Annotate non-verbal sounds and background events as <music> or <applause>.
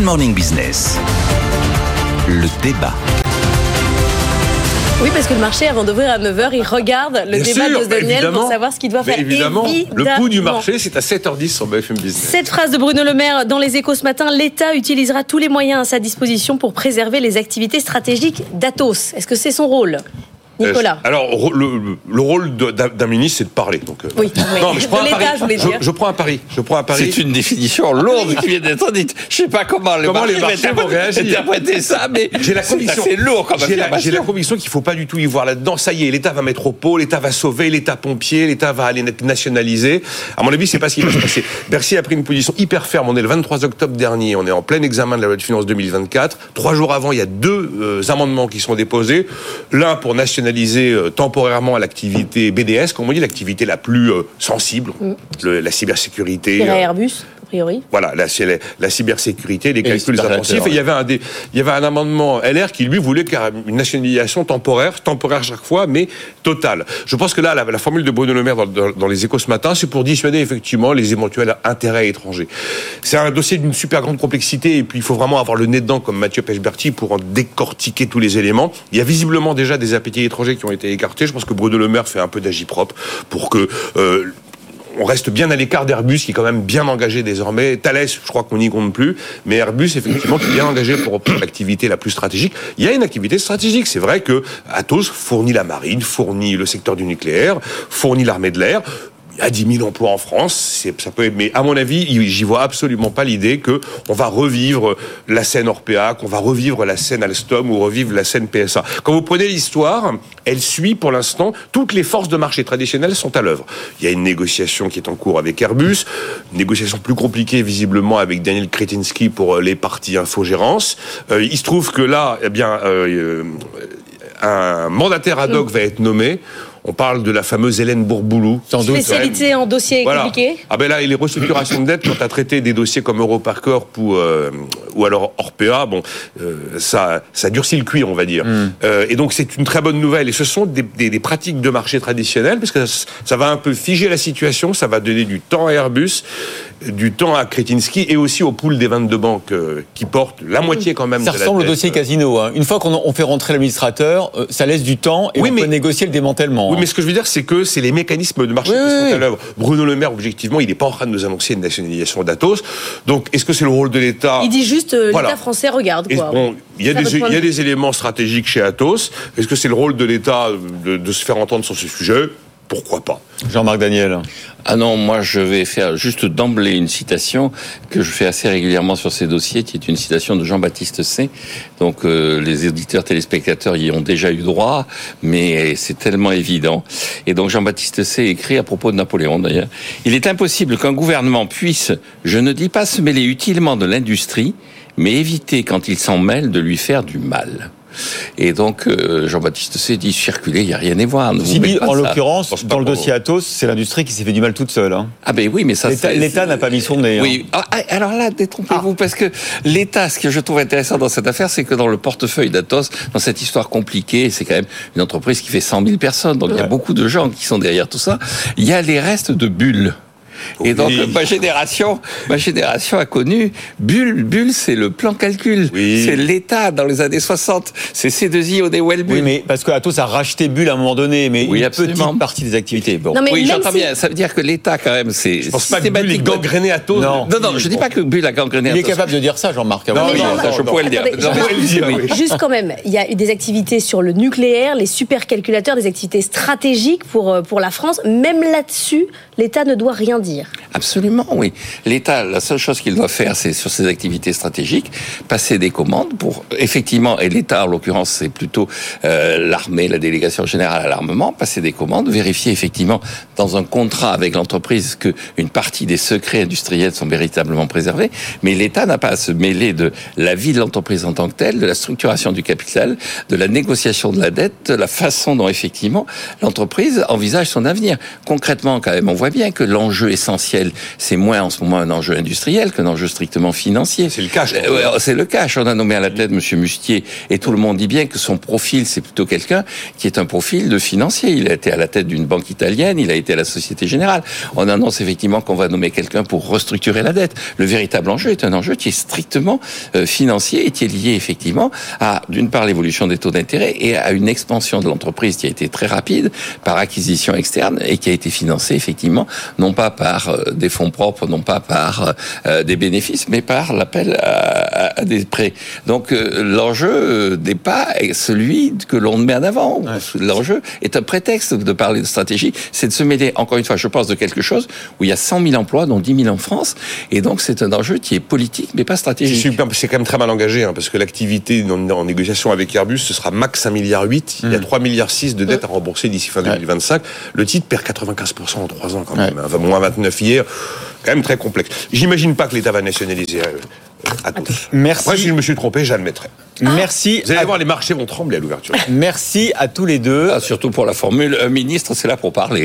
Good Morning Business. Le débat. Oui, parce que le marché, avant d'ouvrir à 9h, il regarde le Bien débat sûr, de Daniel évidemment. pour savoir ce qu'il doit Mais faire. évidemment, le coût du marché, c'est à 7h10 sur BFM Business. Cette phrase de Bruno Le Maire dans les échos ce matin, l'État utilisera tous les moyens à sa disposition pour préserver les activités stratégiques d'Atos. Est-ce que c'est son rôle? Nicolas Euh, Alors, le, le rôle d'un ministre, c'est de parler. Donc, euh, Oui, oui. Non, mais je prends De un l'État, pari. je voulais dire. je prends un pari. Je prends un pari. C'est une définition lourde qui vient d'être dite. Je sais pas comment les Comment marchés, les marchés vont réagir. interpréter ça, mais J'ai la c'est conviction. assez lourd comme J'ai la, j'ai la affirmation. conviction qu'il faut pas du tout y voir là-dedans. Ça y est, l'État va mettre au pot, l'État va sauver, l'État pompier, l'État va aller nationaliser. À mon avis, c'est pas ce qui va se passer. Bercy a pris une position hyper ferme. On est le 23 octobre dernier. On est en plein examen de la loi de finances 2024. Trois jours avant, il y a deux euh, amendements qui sont déposés. L'un pour nationaliser euh, temporairement l'activité BDS, comme on dit, l'activité la plus euh, sensible, le- la cybersécurité. À euh, Airbus, priori. voilà, la, c'est la, la cybersécurité, les les calculs cyberhackers. intensifs. Et il y avait un des, il y avait un amendement LR qui lui voulait une nationalisation temporaire, temporaire chaque fois, mais totale. Je pense que là, la, la formule de Bruno Le Maire dans, dans- dans les Échos ce matin, c'est pour dissuader effectivement les éventuels intérêts étrangers. C'est un dossier d'une super grande complexité et puis il faut vraiment avoir le nez dedans comme Mathieu Pechberti pour en décortiquer tous les éléments. Il y a visiblement déjà des appétits étrangers qui ont été écartés. Je pense que Bruno Le Maire fait un peu d'agipropre pour que euh, on reste bien à l'écart d'Airbus, qui est quand même bien engagé désormais. Thales, je crois qu'on n'y compte plus. Mais Airbus, effectivement, qui est bien engagé pour, pour <coughs> l'activité la plus stratégique. Il y a une activité stratégique. C'est vrai que Atos fournit la marine, fournit le secteur du nucléaire, fournit l'armée de l'air. Y a 10 000 emplois en France, ça peut, mais à mon avis, j'y vois absolument pas l'idée que on va revivre la scène Orpea, qu'on va revivre la scène Alstom ou revivre la scène PSA. Quand vous prenez l'histoire, elle suit pour l'instant toutes les forces de marché traditionnelles sont à l'œuvre. Il y a une négociation qui est en cours avec Airbus, une négociation plus compliquée visiblement avec Daniel Kretinsky pour euh, les parties infogérance. Euh, il se trouve que là, eh bien, euh, euh, un mandataire ad hoc va être nommé. On parle de la fameuse Hélène Bourboulou. Sans doute. Spécialité en dossier Voilà. compliqué. Ah ben là, et les restructurations de dette, quand tu as traité des dossiers comme Europarcorp ou, euh, ou alors Orpea, bon, euh, ça, ça durcit le cuir, on va dire. Euh, et donc, c'est une très bonne nouvelle. Et ce sont des, des- des pratiques de marché traditionnelles, parce que ça, ça va un peu figer la situation, ça va donner du temps à Airbus, du temps à Kretinsky et aussi au pool des 22 banques euh, qui portent la moitié quand même Ça de la ressemble au dossier casino. hein. Une fois qu'on on fait rentrer l'administrateur, euh, ça laisse du temps et Oui, on mais- peut négocier le démantèlement. Oui, hein. mais ce que je veux dire, c'est que c'est les mécanismes de marché Oui, qui oui, sont oui. à l'œuvre. Bruno Le Maire, objectivement, il n'est pas en train de nous annoncer une nationalisation d'Atos. Donc, est-ce que c'est le rôle de l'État Il dit juste euh, Voilà. l'État français regarde quoi. bon, il y, il y a des éléments stratégiques chez Atos. Est-ce que c'est le rôle de l'État de, de se faire entendre sur ce sujet? Pourquoi pas Jean-Marc Daniel. Ah non, moi je vais faire juste d'emblée une citation que je fais assez régulièrement sur ces dossiers, qui est une citation de Jean-Baptiste C. Donc euh, les auditeurs téléspectateurs y ont déjà eu droit, mais c'est tellement évident. Et donc Jean-Baptiste C écrit à propos de Napoléon d'ailleurs, il est impossible qu'un gouvernement puisse, je ne dis pas se mêler utilement de l'industrie, mais éviter quand il s'en mêle de lui faire du mal. Et donc euh, Jean-Baptiste C dit circuler, il n'y a rien à voir. ne vous en l'occurrence, dans le dossier Atos, c'est l'industrie qui s'est fait du mal toute seule. hein. Ah ben oui, mais ça L'État c'est- l'État n'a pas mis son nez. hein. Oui, Ah, ah, alors là, détrompez-vous, parce que l'État, ce que je trouve intéressant dans cette affaire, c'est que dans le portefeuille d'Atos, dans cette histoire compliquée, c'est quand même une entreprise qui fait 100 000 personnes, donc il y a beaucoup de gens qui sont derrière tout ça, il y a les restes de bulles. Et donc Oui. ma génération, ma génération a connu Bulle. Bulle, c'est le plan calcul. Oui. C'est l'État dans les années 60. C'est C2I au Dewell Bull. Oui, mais parce que Atos a racheté Bull à un moment donné, mais Oui, une absolument. petite partie des activités. Bon. Non, mais oui, même j'entends si- bien. Ça veut dire que l'État, quand même, c'est Je pense pas que Bull est systématiquement- gangréné Atos. Non. Non, non, je dis pas que Bull a gangréné Il est Atos. capable de dire ça, Jean-Marc. Non, oui, non, non, je pourrais le dire. Juste quand même, il y a eu des activités sur le nucléaire, les supercalculateurs, des activités stratégiques pour, euh, pour la France. Même là-dessus, l'État ne doit rien dire. Absolument, oui. L'État, la seule chose qu'il doit faire, c'est sur ses activités stratégiques, passer des commandes pour, effectivement, et l'État, en l'occurrence, c'est plutôt euh, l'armée, la délégation générale à l'armement, passer des commandes, vérifier effectivement dans un contrat avec l'entreprise que une partie des secrets industriels sont véritablement préservés, mais l'État n'a pas à se mêler de la vie de l'entreprise en tant que telle, de la structuration du capital, de la négociation de la dette, de la façon dont effectivement l'entreprise envisage son avenir. Concrètement, quand même, on voit bien que l'enjeu essentiel c'est moins en ce moment un enjeu industriel qu'un enjeu strictement financier. C'est le cash. Euh, c'est le cash. On a nommé à la tête Monsieur Mustier et tout le monde dit bien que son profil, c'est plutôt quelqu'un qui est un profil de financier. Il a été à la tête d'une banque italienne, il a été à la Société Générale. On annonce effectivement qu'on va nommer quelqu'un pour restructurer la dette. Le véritable enjeu est un enjeu qui est strictement euh, financier et qui est lié effectivement à, d'une part, l'évolution des taux d'intérêt et à une expansion de l'entreprise qui a été très rapide par acquisition externe et qui a été financée effectivement non pas par euh, des fonds propres, non pas par euh, des bénéfices, mais par l'appel à, à des prêts. Donc euh, l'enjeu n'est pas celui que l'on met en avant. L'enjeu est un prétexte de parler de stratégie, c'est de se mêler, encore une fois, je pense, de quelque chose où il y a 100 000 emplois, dont 10 000 en France, et donc c'est un enjeu qui est politique, mais pas stratégique. c'est quand même très mal engagé, hein, parce que l'activité en, en négociation avec Airbus, ce sera max 1 milliard 8. Il y a 3 milliards 6 de dettes à rembourser d'ici fin 2025. Le titre perd 95% en 3 ans quand même. hein. Moins 29 hier. Quand même très complexe. J'imagine pas que l'État va nationaliser euh, Atos. Merci. Après, si je me suis trompé, j'admettrai. Merci. Vous allez à- voir, les marchés vont trembler à l'ouverture. Merci à tous les deux. Ah, surtout pour la formule, un ministre, c'est là pour parler. hein.